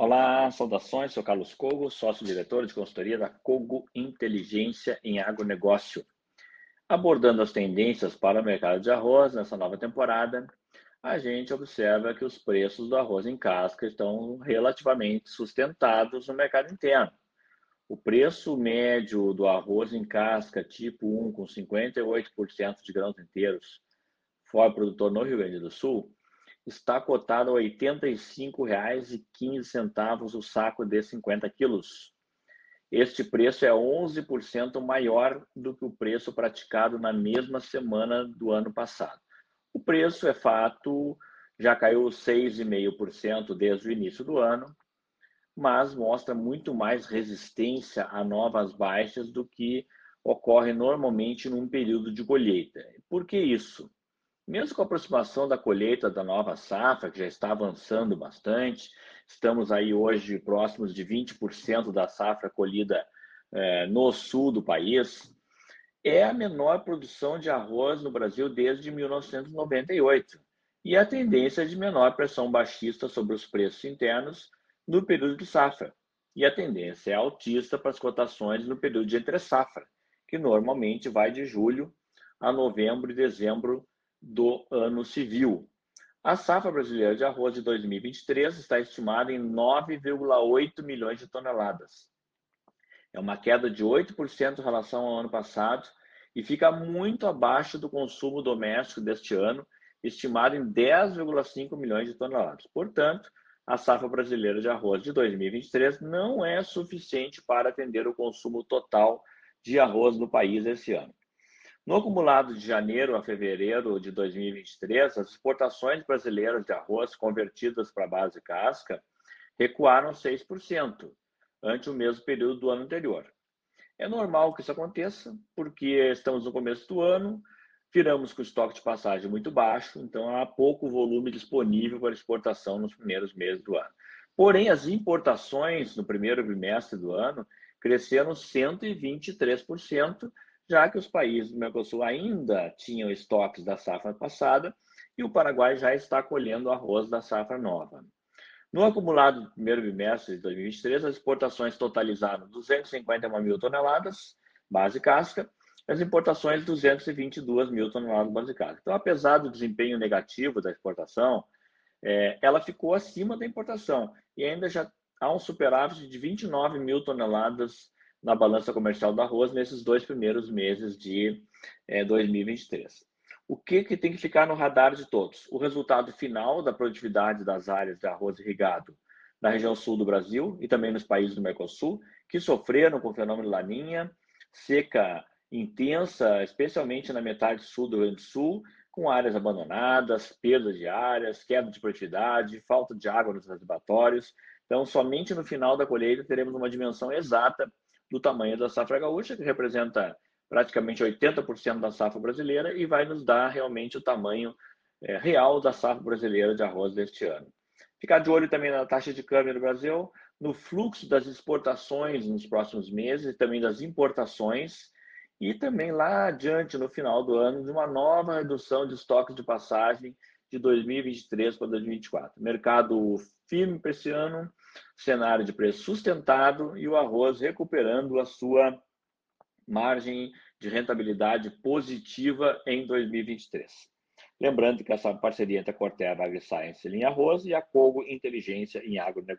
Olá, saudações, sou Carlos Cogo, sócio-diretor de consultoria da Cogo Inteligência em Agronegócio. Abordando as tendências para o mercado de arroz nessa nova temporada, a gente observa que os preços do arroz em casca estão relativamente sustentados no mercado interno. O preço médio do arroz em casca tipo 1, com 58% de grãos inteiros, fora produtor no Rio Grande do Sul, está cotado a R$ 85,15 o saco de 50 quilos. Este preço é 11% maior do que o preço praticado na mesma semana do ano passado. O preço, é fato, já caiu 6,5% desde o início do ano, mas mostra muito mais resistência a novas baixas do que ocorre normalmente num período de colheita. Por que isso? Mesmo com a aproximação da colheita da nova safra, que já está avançando bastante, estamos aí hoje próximos de 20% da safra colhida é, no sul do país, é a menor produção de arroz no Brasil desde 1998 e a tendência de menor pressão baixista sobre os preços internos no período de safra. E a tendência é altista para as cotações no período de entre safra, que normalmente vai de julho a novembro e dezembro do ano civil. A safra brasileira de arroz de 2023 está estimada em 9,8 milhões de toneladas. É uma queda de 8% em relação ao ano passado e fica muito abaixo do consumo doméstico deste ano, estimado em 10,5 milhões de toneladas. Portanto, a safra brasileira de arroz de 2023 não é suficiente para atender o consumo total de arroz no país esse ano. No acumulado de janeiro a fevereiro de 2023, as exportações brasileiras de arroz convertidas para base casca recuaram 6%, ante o mesmo período do ano anterior. É normal que isso aconteça, porque estamos no começo do ano, viramos com o estoque de passagem muito baixo, então há pouco volume disponível para exportação nos primeiros meses do ano. Porém, as importações no primeiro bimestre do ano cresceram 123%, já que os países do Mercosul ainda tinham estoques da safra passada e o Paraguai já está colhendo arroz da safra nova. No acumulado do primeiro bimestre de 2023, as exportações totalizaram 251 mil toneladas, base casca, as importações 222 mil toneladas base casca. Então, apesar do desempenho negativo da exportação, é, ela ficou acima da importação e ainda já há um superávit de 29 mil toneladas na balança comercial do arroz nesses dois primeiros meses de é, 2023. O que, que tem que ficar no radar de todos? O resultado final da produtividade das áreas de arroz irrigado na região sul do Brasil e também nos países do Mercosul, que sofreram com o fenômeno Laninha, seca intensa, especialmente na metade sul do Rio Grande do Sul, com áreas abandonadas, perda de áreas, queda de produtividade, falta de água nos reservatórios. Então, somente no final da colheita teremos uma dimensão exata do tamanho da safra gaúcha, que representa praticamente 80% da safra brasileira e vai nos dar realmente o tamanho é, real da safra brasileira de arroz deste ano. Ficar de olho também na taxa de câmbio no Brasil, no fluxo das exportações nos próximos meses também das importações e também lá adiante, no final do ano, de uma nova redução de estoques de passagem de 2023 para 2024. Mercado firme para esse ano, cenário de preço sustentado e o arroz recuperando a sua margem de rentabilidade positiva em 2023. Lembrando que essa parceria entre a Corteva AgriScience em arroz e a Cogo Inteligência em agronegócio.